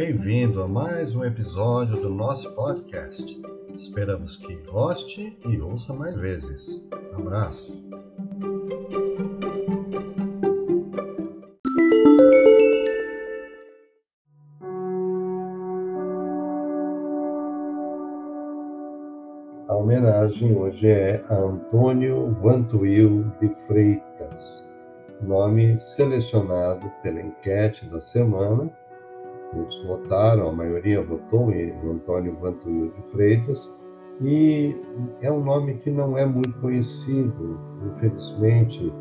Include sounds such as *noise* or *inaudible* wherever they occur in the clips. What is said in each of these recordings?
Bem-vindo a mais um episódio do nosso podcast. Esperamos que goste e ouça mais vezes. Abraço! A homenagem hoje é a Antônio Vantuil de Freitas, nome selecionado pela enquete da semana todos votaram, a maioria votou em Antônio Vantuil de Freitas, e é um nome que não é muito conhecido. Infelizmente,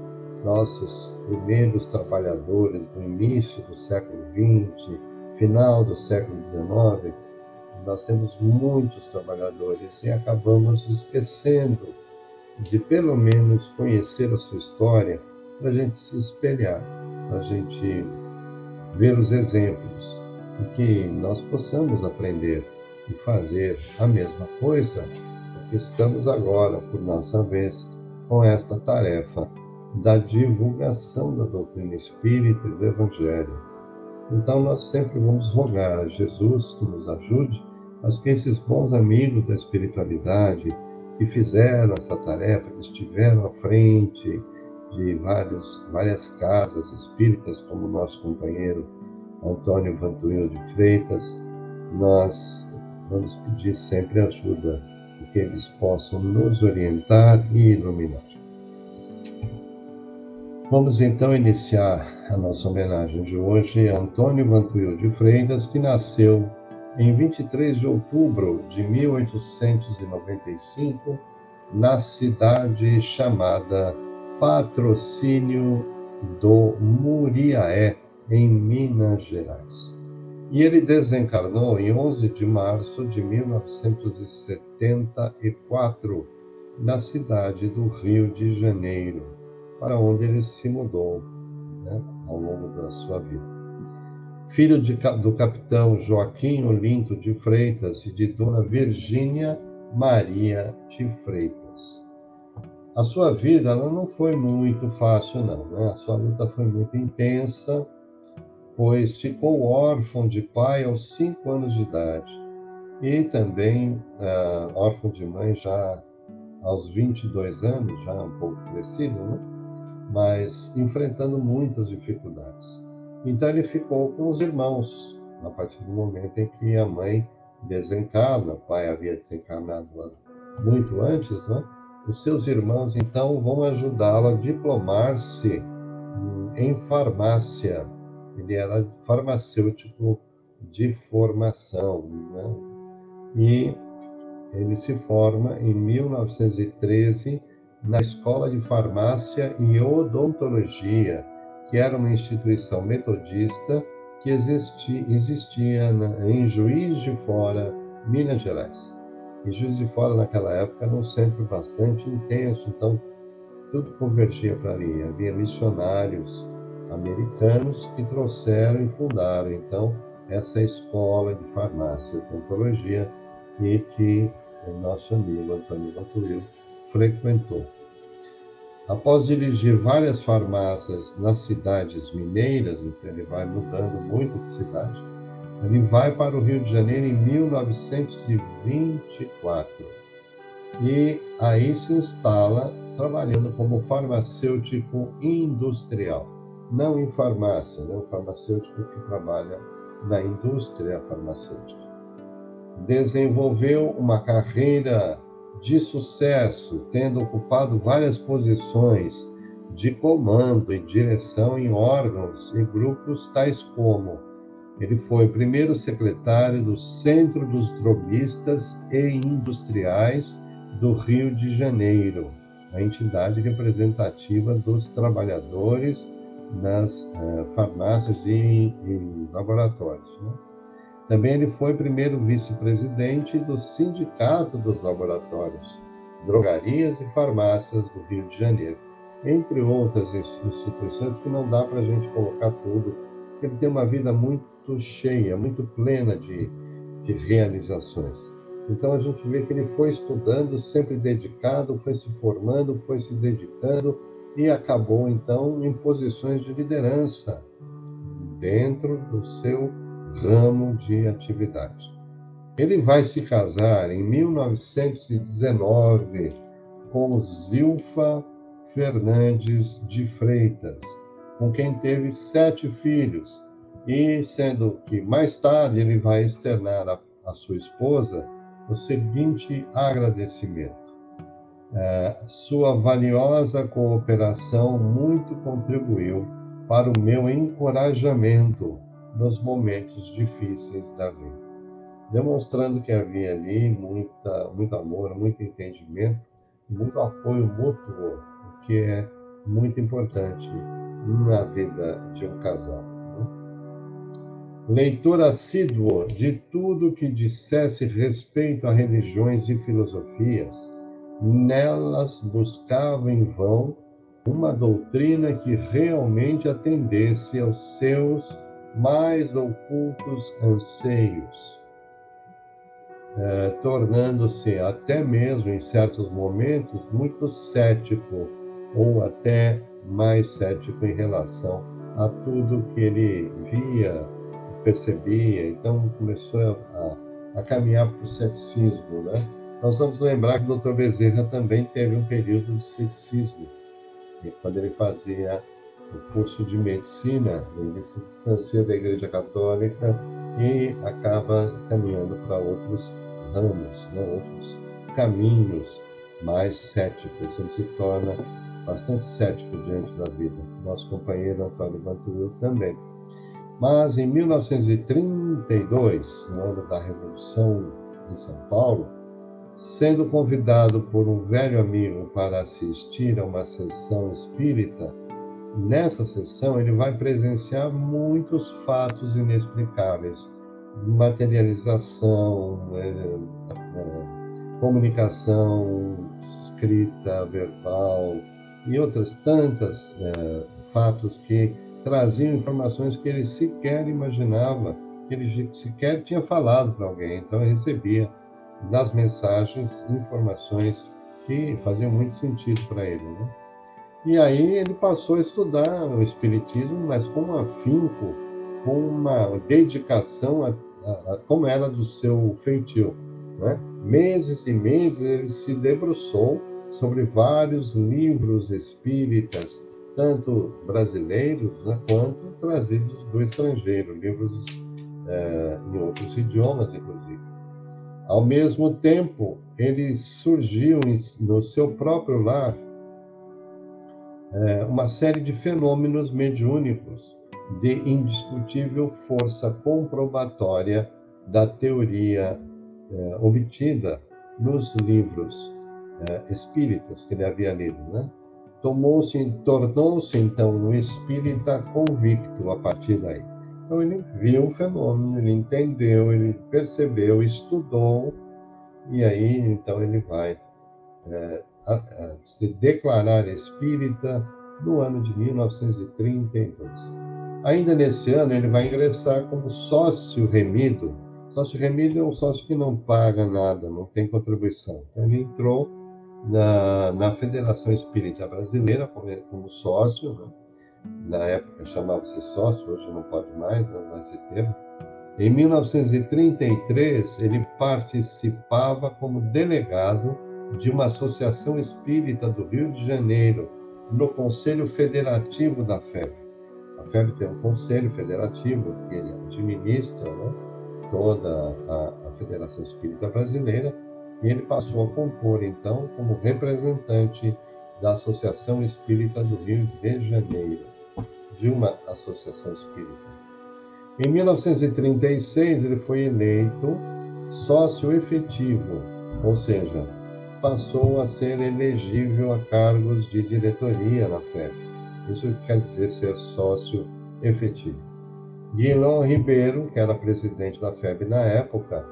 nossos primeiros trabalhadores do início do século XX, final do século XIX, nós temos muitos trabalhadores e acabamos esquecendo de pelo menos conhecer a sua história para a gente se espelhar, para a gente ver os exemplos e que nós possamos aprender e fazer a mesma coisa, porque estamos agora, por nossa vez, com esta tarefa da divulgação da doutrina espírita e do Evangelho. Então, nós sempre vamos rogar a Jesus que nos ajude, mas que esses bons amigos da espiritualidade que fizeram essa tarefa, que estiveram à frente de vários, várias casas espíritas, como nosso companheiro Antônio Vantuil de Freitas, nós vamos pedir sempre ajuda, que eles possam nos orientar e iluminar. Vamos então iniciar a nossa homenagem de hoje a Antônio Vantuil de Freitas, que nasceu em 23 de outubro de 1895, na cidade chamada Patrocínio do Muriaé, em Minas Gerais. E ele desencarnou em 11 de março de 1974, na cidade do Rio de Janeiro, para onde ele se mudou né, ao longo da sua vida. Filho de, do capitão Joaquim Olinto de Freitas e de dona Virgínia Maria de Freitas. A sua vida não foi muito fácil, não. Né? A sua luta foi muito intensa, pois ficou órfão de pai aos cinco anos de idade e também uh, órfão de mãe já aos 22 anos, já um pouco crescido, né? mas enfrentando muitas dificuldades. Então ele ficou com os irmãos, a partir do momento em que a mãe desencarna, o pai havia desencarnado muito antes, né? os seus irmãos então vão ajudá-lo a diplomar-se em farmácia ele era farmacêutico de formação, né? E ele se forma em 1913 na Escola de Farmácia e Odontologia, que era uma instituição metodista que existia, existia na, em Juiz de Fora, Minas Gerais. E Juiz de Fora, naquela época, era um centro bastante intenso, então tudo convergia para ali. Havia missionários americanos que trouxeram e fundaram, então, essa escola de farmácia e odontologia e que nosso amigo Antônio Vantuil frequentou. Após dirigir várias farmácias nas cidades mineiras, então ele vai mudando muito de cidade, ele vai para o Rio de Janeiro em 1924 e aí se instala trabalhando como farmacêutico industrial não em farmácia, né? o farmacêutico que trabalha na indústria farmacêutica. Desenvolveu uma carreira de sucesso, tendo ocupado várias posições de comando e direção em órgãos e grupos tais como ele foi primeiro secretário do Centro dos Droguistas e Industriais do Rio de Janeiro, a entidade representativa dos trabalhadores nas uh, farmácias e, e laboratórios. Né? Também ele foi primeiro vice-presidente do Sindicato dos Laboratórios, Drogarias e Farmácias do Rio de Janeiro, entre outras instituições que não dá para a gente colocar tudo, ele tem uma vida muito cheia, muito plena de, de realizações. Então a gente vê que ele foi estudando, sempre dedicado, foi se formando, foi se dedicando, e acabou então em posições de liderança dentro do seu ramo de atividade. Ele vai se casar em 1919 com Zilfa Fernandes de Freitas, com quem teve sete filhos, e sendo que mais tarde ele vai externar a sua esposa o seguinte agradecimento. É, sua valiosa cooperação muito contribuiu para o meu encorajamento nos momentos difíceis da vida, demonstrando que havia ali muita, muito amor, muito entendimento, muito apoio mútuo, o que é muito importante na vida de um casal. Né? Leitor assíduo de tudo que dissesse respeito a religiões e filosofias, nelas buscava em vão uma doutrina que realmente atendesse aos seus mais ocultos anseios, eh, tornando-se até mesmo em certos momentos muito cético ou até mais cético em relação a tudo que ele via, percebia. Então começou a, a caminhar para o ceticismo, né? Nós vamos lembrar que o Dr. Bezerra também teve um período de ceticismo, quando ele fazia o curso de medicina, ele se distancia da Igreja Católica e acaba caminhando para outros ramos, né? outros caminhos mais céticos. Ele se torna bastante cético diante da vida. Nosso companheiro Antônio Bantuil também. Mas em 1932, no ano da Revolução em São Paulo, sendo convidado por um velho amigo para assistir a uma sessão espírita, nessa sessão ele vai presenciar muitos fatos inexplicáveis, materialização, é, é, comunicação escrita, verbal e outras tantas é, fatos que traziam informações que ele sequer imaginava, que ele sequer tinha falado para alguém. Então recebia das mensagens informações que faziam muito sentido para ele. Né? E aí ele passou a estudar o Espiritismo, mas com um afinco, com uma dedicação a, a, a como era do seu feitio. Né? Meses e meses ele se debruçou sobre vários livros espíritas, tanto brasileiros né, quanto trazidos do estrangeiro, livros é, em outros idiomas, inclusive. Ao mesmo tempo, ele surgiu no seu próprio lar é, uma série de fenômenos mediúnicos de indiscutível força comprobatória da teoria é, obtida nos livros é, espíritas que ele havia lido, né? Tomou-se, tornou-se então um espírita convicto a partir daí. Então ele viu o fenômeno, ele entendeu, ele percebeu, estudou, e aí então ele vai é, a, a, se declarar espírita no ano de 1932. Ainda nesse ano ele vai ingressar como sócio remido. Sócio remido é um sócio que não paga nada, não tem contribuição. Então ele entrou na, na Federação Espírita Brasileira como, como sócio, né? Na época chamava-se sócio, hoje não pode mais, não vai ser termo. Em 1933, ele participava como delegado de uma associação espírita do Rio de Janeiro, no Conselho Federativo da FEB. A FEB tem um conselho federativo que ele administra né, toda a, a Federação Espírita Brasileira, e ele passou a compor, então, como representante da Associação Espírita do Rio de Janeiro de uma associação espírita. Em 1936, ele foi eleito sócio efetivo, ou seja, passou a ser elegível a cargos de diretoria na FEB. Isso quer dizer ser sócio efetivo. Guilherme Ribeiro, que era presidente da FEB na época,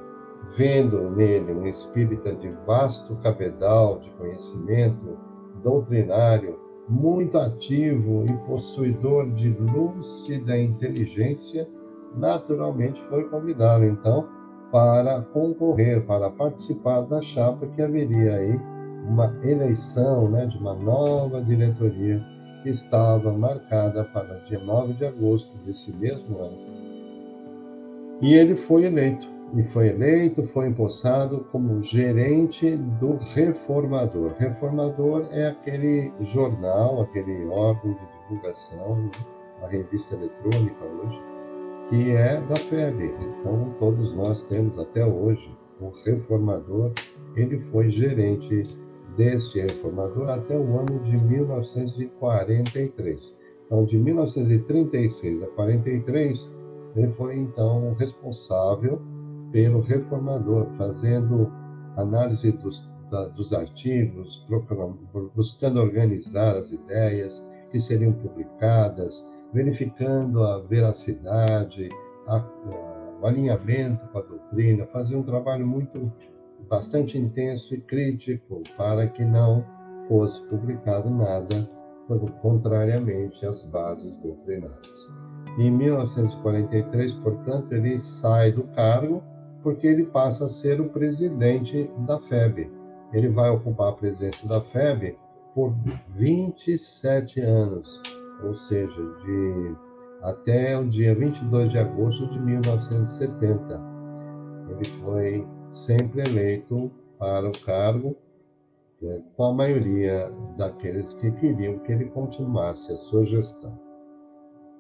vendo nele um espírita de vasto cabedal de conhecimento doutrinário muito ativo e possuidor de lúcida inteligência, naturalmente foi convidado, então, para concorrer, para participar da chapa que haveria aí uma eleição né, de uma nova diretoria que estava marcada para dia 9 de agosto desse mesmo ano. E ele foi eleito. E foi eleito, foi empossado como gerente do Reformador. Reformador é aquele jornal, aquele órgão de divulgação, a revista eletrônica hoje, que é da FEB. Então, todos nós temos até hoje o Reformador. Ele foi gerente deste reformador até o ano de 1943. Então, de 1936 a 43, ele foi então responsável pelo reformador, fazendo análise dos, da, dos artigos, buscando organizar as ideias que seriam publicadas, verificando a veracidade, a, a, o alinhamento com a doutrina, fazia um trabalho muito bastante intenso e crítico para que não fosse publicado nada contrariamente às bases doutrinárias. Em 1943, portanto, ele sai do cargo porque ele passa a ser o presidente da FEB. Ele vai ocupar a presidência da FEB por 27 anos, ou seja, de até o dia 22 de agosto de 1970. Ele foi sempre eleito para o cargo é, com a maioria daqueles que queriam que ele continuasse a sua gestão.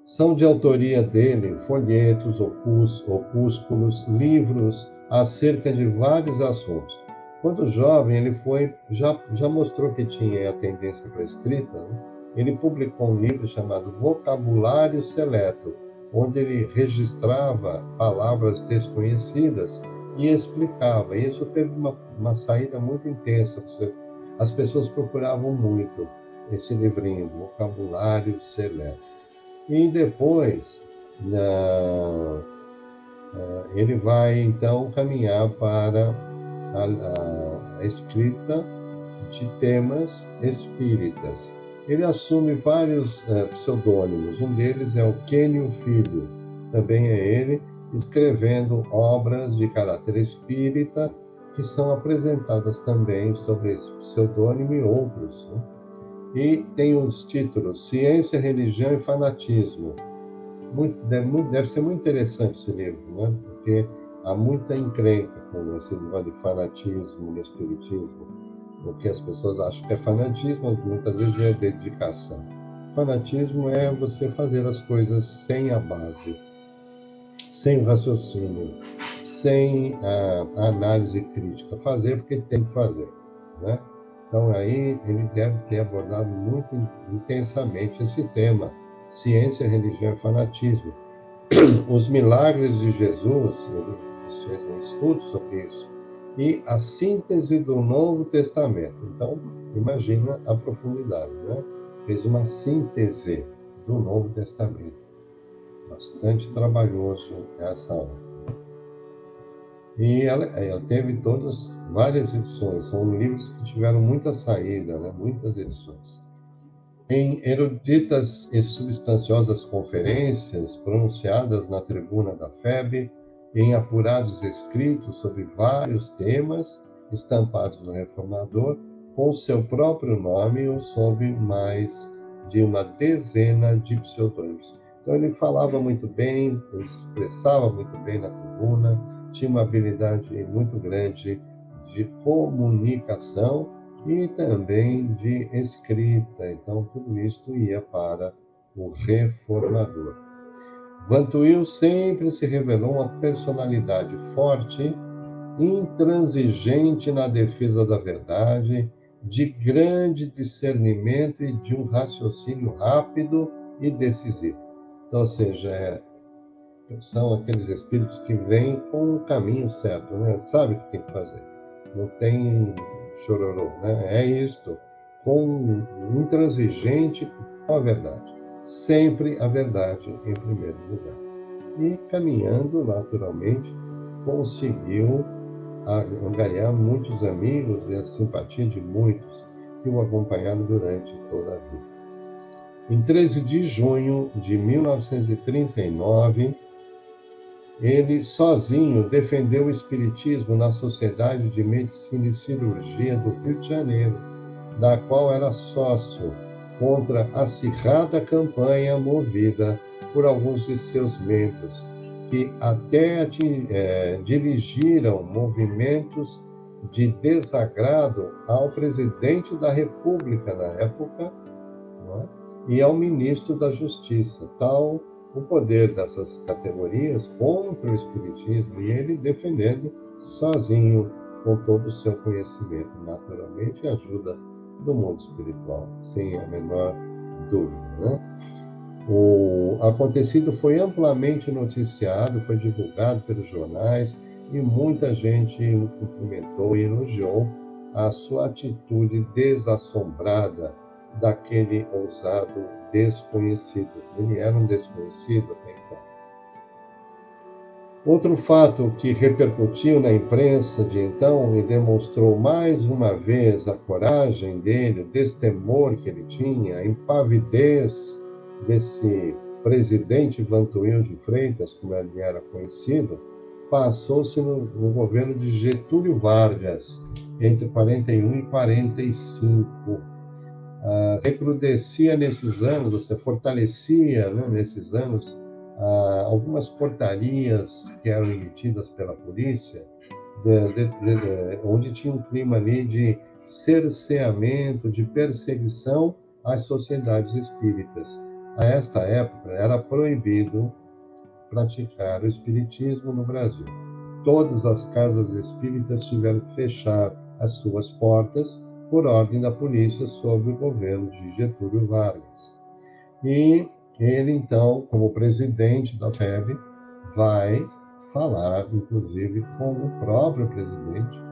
São de autoria dele folhetos, opus, opúsculos, livros acerca de vários assuntos. Quando jovem, ele foi já, já mostrou que tinha a tendência para a escrita. Né? Ele publicou um livro chamado Vocabulário Seleto, onde ele registrava palavras desconhecidas e explicava. Isso teve uma, uma saída muito intensa. As pessoas procuravam muito esse livrinho, Vocabulário Seleto. E depois, na, ele vai então caminhar para a, a, escrita de temas espíritas. Ele assume vários uh, pseudônimos, um deles é o Quênio Filho, também é ele, escrevendo obras de caráter espírita que são apresentadas também sobre esse pseudônimo e outros. Né? E tem os títulos Ciência, Religião e Fanatismo. Muito, deve, deve, ser muito interessante esse livro, né? porque há muita encrenca com esse negócio de fanatismo no espiritismo. O que as pessoas acham que é fanatismo, muitas vezes é dedicação. Fanatismo é você fazer as coisas sem a base, sem raciocínio, sem a, a análise crítica. Fazer porque tem que fazer. Né? Então, aí ele deve ter abordado muito intensamente esse tema: ciência, religião e fanatismo. *clears throat* Os milagres de Jesus, ele fez um estudo sobre isso, e a síntese do Novo Testamento. Então, imagina a profundidade, né? Fez uma síntese do Novo Testamento bastante trabalhoso essa obra. E ela, ela, teve todas, várias edições, são livros que tiveram muita saída, né? muitas edições. Em eruditas e substanciosas conferências pronunciadas na tribuna da FEB, em apurados escritos sobre vários temas estampados no Reformador, com seu próprio nome ou sob mais de uma dezena de pseudônimos. Então ele falava muito bem, expressava muito bem na tribuna, tinha uma habilidade muito grande de comunicação e também de escrita. Então tudo isso ia para o reformador. Vantuil sempre se revelou uma personalidade forte, intransigente na defesa da verdade, de grande discernimento e de um raciocínio rápido e decisivo. Então, ou seja, é, são aqueles espíritos que vêm com o caminho certo, né? Sabe o que tem que fazer. Não tem chororô, né? É isto, com intransigente com a verdade. Sempre a verdade em primeiro lugar. E caminhando naturalmente, conseguiu ganhar muitos amigos e a simpatia de muitos que o acompanharam durante toda a vida. Em 13 de junho de 1939, ele sozinho defendeu o espiritismo na Sociedade de Medicina e Cirurgia do Rio de Janeiro, da qual era sócio, contra a acirrada campanha movida por alguns de seus membros, que até é, dirigiram movimentos de desagrado ao presidente da República na época é? e ao ministro da Justiça. Tal o poder dessas categorias contra o Espiritismo e ele defendendo sozinho, com todo o seu conhecimento, naturalmente, ajuda do mundo espiritual, sem a menor dúvida. Né? O acontecido foi amplamente noticiado, foi divulgado pelos jornais e muita gente o cumprimentou e elogiou a sua atitude desassombrada daquele ousado desconhecido. Ele era um desconhecido até então. Outro fato que repercutiu na imprensa de então e demonstrou mais uma vez a coragem dele, o destemor que ele tinha, a impavidez desse presidente Vantuil de Freitas, como ele era conhecido, passou-se no, no, governo de Getúlio Vargas, entre 41 e 45. Ah, recrudescia nesses anos, você fortalecia né, nesses anos ah, algumas portarias que eram emitidas pela polícia, de, de, de, onde tinha um clima ali de cerceamento, de perseguição às sociedades espíritas. A esta época era proibido praticar o espiritismo no Brasil. Todas as casas espíritas tiveram que fechar as suas portas por ordem da polícia sob o governo de Getúlio Vargas. E ele, então, como presidente da FEB, vai falar, inclusive, com o próprio presidente,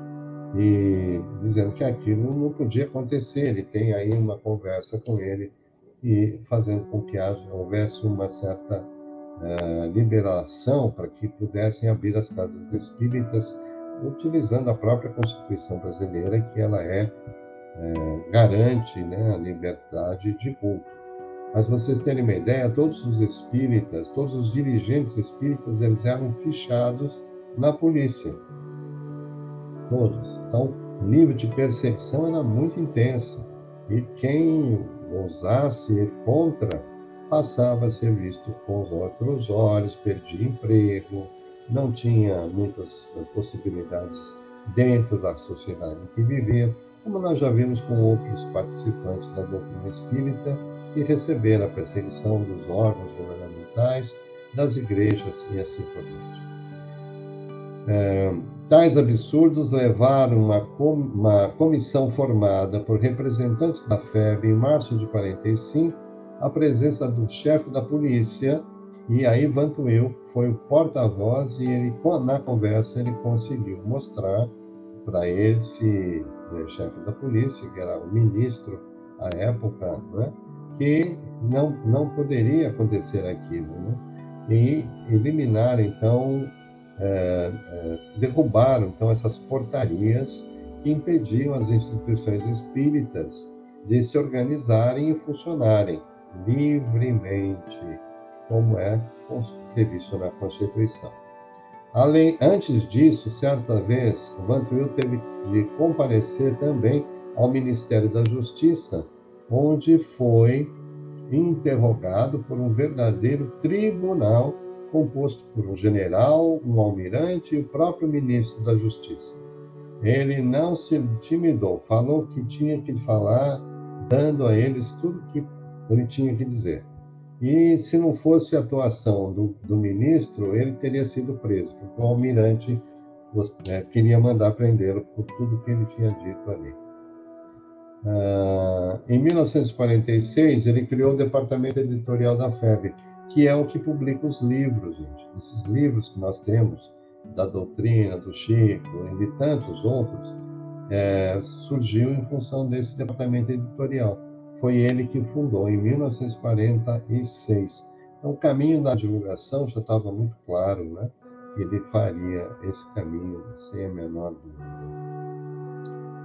e dizendo que aquilo não podia acontecer. Ele tem aí uma conversa com ele e fazendo com que haja, houvesse uma certa uh, liberação para que pudessem abrir as casas espíritas, utilizando a própria Constituição brasileira, que ela é, uh, garante né, a liberdade de culto. Mas vocês terem uma ideia, todos os espíritas, todos os dirigentes espíritas, eles eram fichados na polícia. Todos. Então, o nível de perseguição era muito intenso. E quem ousasse ir contra passava a ser visto com os outros olhos, perdia emprego, não tinha muitas eh, possibilidades dentro da sociedade em que vivia, como nós já vimos com outros participantes da doutrina espírita, e receber a perseguição dos órgãos governamentais, das igrejas e assim por diante. É, tais absurdos levaram uma, com, uma comissão formada por representantes da FEB em março de 45 à presença do chefe da polícia, e aí Vantuil foi o porta-voz e ele, na conversa ele conseguiu mostrar para esse né, chefe da polícia, que era o ministro à época, né, que não, não poderia acontecer aquilo. Né? E eliminar, então, é, é, derrubaram então, essas portarias que impediam as instituições espíritas de se organizarem e funcionarem livremente, como é previsto na Constituição. Além, antes disso, certa vez, Vantuil teve de comparecer também ao Ministério da Justiça onde foi interrogado por um verdadeiro tribunal composto por um general, um almirante e o próprio ministro da Justiça. Ele não se intimidou, falou que tinha que falar, dando a eles tudo que ele tinha que dizer. E se não fosse a atuação do, do ministro, ele teria sido preso, porque o almirante é, queria mandar prendê-lo por tudo que ele tinha dito ali. Uh, em 1946, ele criou o departamento editorial da FEB, que é o que publica os livros, gente. Esses livros que nós temos, da doutrina, do Chico e de tantos outros, é, surgiu em função desse departamento editorial. Foi ele que fundou em 1946. Então, o caminho da divulgação já estava muito claro, né? Ele faria esse caminho sem a menor dúvida.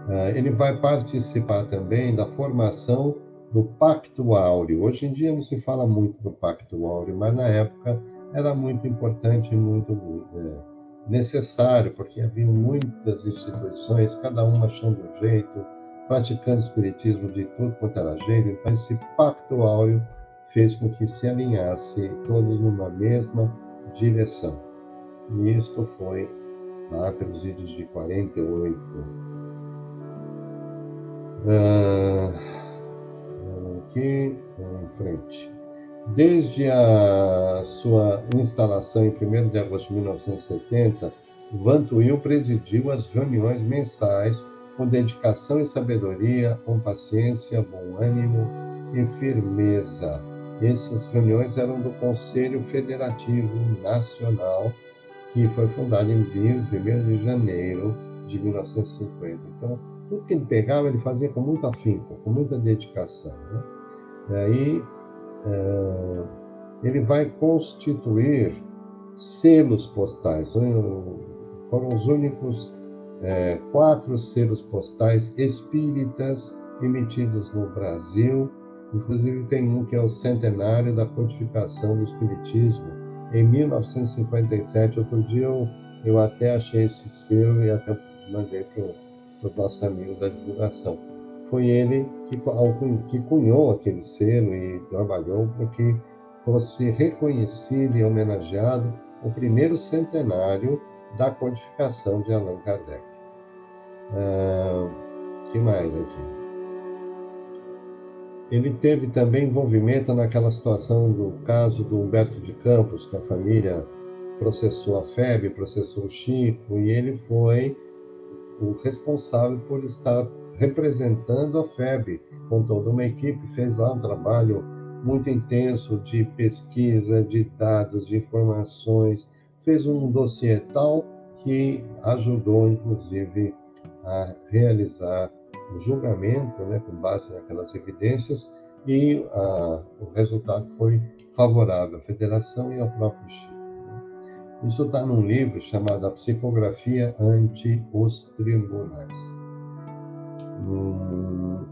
Ah, ele vai participar também da formação do Pacto Áureo. Hoje em dia não se fala muito do Pacto Áureo, mas na época era muito importante e muito é, necessário, porque havia muitas instituições, cada uma achando um jeito, praticando espiritismo de tudo quanto era jeito. Então, esse Pacto Áureo fez com que se alinhasse todos numa mesma direção. E isto foi lá pelos vídeos de 48. Ah, aqui em frente. Desde a sua instalação em 1 de agosto de 1970, Vantuil presidiu as reuniões mensais com dedicação e sabedoria, com paciência, bom ânimo e firmeza. Essas reuniões eram do Conselho Federativo Nacional, que foi fundado em 1 de janeiro de 1950. Então, tudo que ele pegava, ele fazia com muito afinco, com muita dedicação. Né? E aí, é, ele vai constituir selos postais. Foram os únicos é, quatro selos postais espíritas emitidos no Brasil. Inclusive, tem um que é o centenário da codificação do Espiritismo, em 1957. Outro dia eu, eu até achei esse selo e até mandei para os nossos amigos da divulgação. Foi ele que, que cunhou aquele selo e trabalhou para que fosse reconhecido e homenageado o primeiro centenário da codificação de Allan Kardec. Ah, que mais aqui? Ele teve também envolvimento naquela situação do caso do Humberto de Campos, que a família processou a FEB, processou o Chico, e ele foi o responsável por estar representando a FEB com toda uma equipe, fez lá um trabalho muito intenso de pesquisa, de dados, de informações, fez um dossiê tal que ajudou, inclusive, a realizar o julgamento, né, com base naquelas evidências, e a, o resultado foi favorável à federação e ao próprio Chico. Né. Isso está num livro chamado A Psicografia ante os Tribunais. Hum,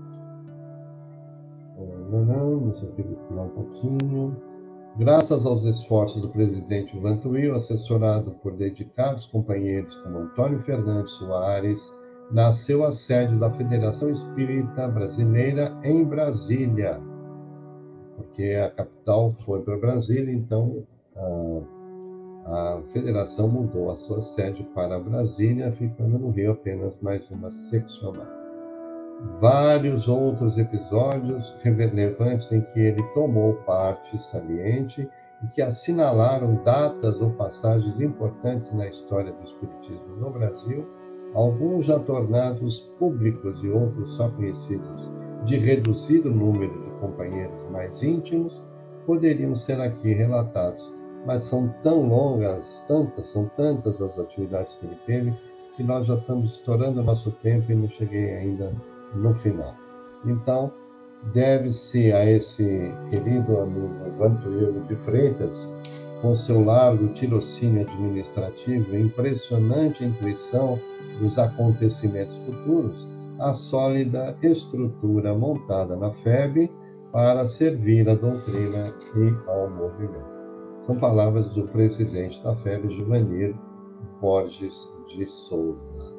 não, não, deixa um pouquinho. Graças aos esforços do presidente Vantuil, assessorado por dedicados companheiros como Antônio Fernandes Soares, nasceu a sede da Federação Espírita Brasileira em Brasília, porque a capital foi para Brasília, então a, a federação mudou a sua sede para Brasília, ficando no Rio apenas mais uma seccional. Vários outros episódios relevantes em que ele tomou parte saliente e que assinalaram datas ou passagens importantes na história do Espiritismo no Brasil alguns já tornados públicos e outros só conhecidos de reduzido número de companheiros mais íntimos, poderiam ser aqui relatados, mas são tão longas, tantas, são tantas as atividades que ele teve, que nós já estamos estourando o nosso tempo e não cheguei ainda no final. Então, deve-se a esse querido amigo Vantuílio de Freitas, com seu largo tirocínio administrativo e impressionante intuição dos acontecimentos futuros, a sólida estrutura montada na FEB para servir à doutrina e ao movimento. São palavras do presidente da FEB, Juvanir Borges de Souza.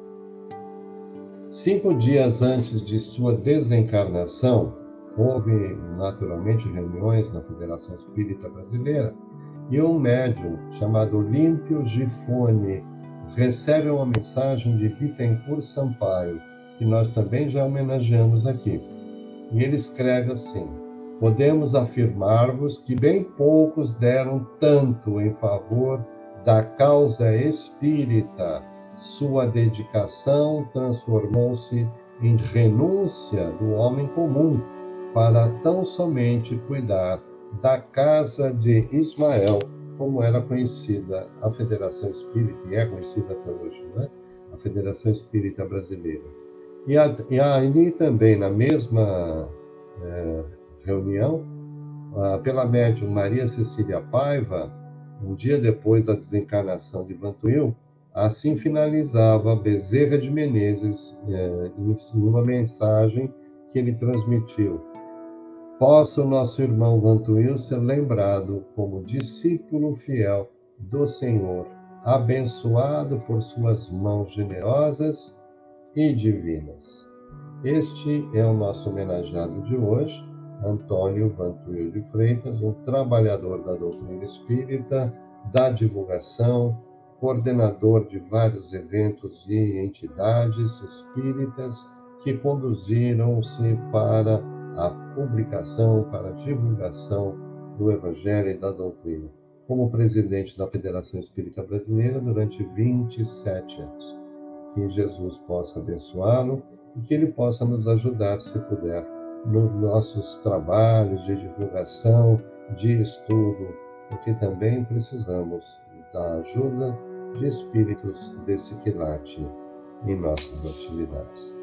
Cinco dias antes de sua desencarnação, houve naturalmente reuniões na Federação Espírita Brasileira e um médium chamado Olímpio Gifone recebe uma mensagem de Bittencourt Sampaio, que nós também já homenageamos aqui. E ele escreve assim: Podemos afirmar-vos que bem poucos deram tanto em favor da causa espírita. Sua dedicação transformou-se em renúncia do homem comum para tão somente cuidar da casa de Ismael, como era conhecida a Federação Espírita, e é conhecida até hoje, né? a Federação Espírita Brasileira. E, a, e ali também, na mesma é, reunião, a, pela médium Maria Cecília Paiva, um dia depois da desencarnação de Vantuil, assim finalizava Bezerra de Menezes é, em uma mensagem que ele transmitiu possa o nosso irmão Vantuil ser lembrado como discípulo fiel do Senhor, abençoado por suas mãos generosas e divinas. Este é o nosso homenageado de hoje, Antônio Vantuil de Freitas, um trabalhador da doutrina espírita, da divulgação, coordenador de vários eventos e entidades espíritas que conduziram-se para a publicação, para a divulgação do Evangelho e da doutrina, como presidente da Federação Espírita Brasileira durante 27 anos. Que Jesus possa abençoá-lo e que ele possa nos ajudar, se puder, nos nossos trabalhos de divulgação, de estudo, porque também precisamos da ajuda de espíritos desse quilate em nossas atividades.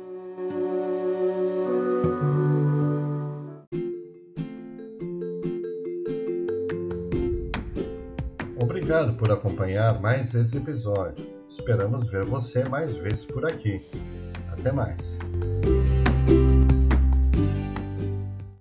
Obrigado por acompanhar mais esse episódio. Esperamos ver você mais vezes por aqui. Até mais.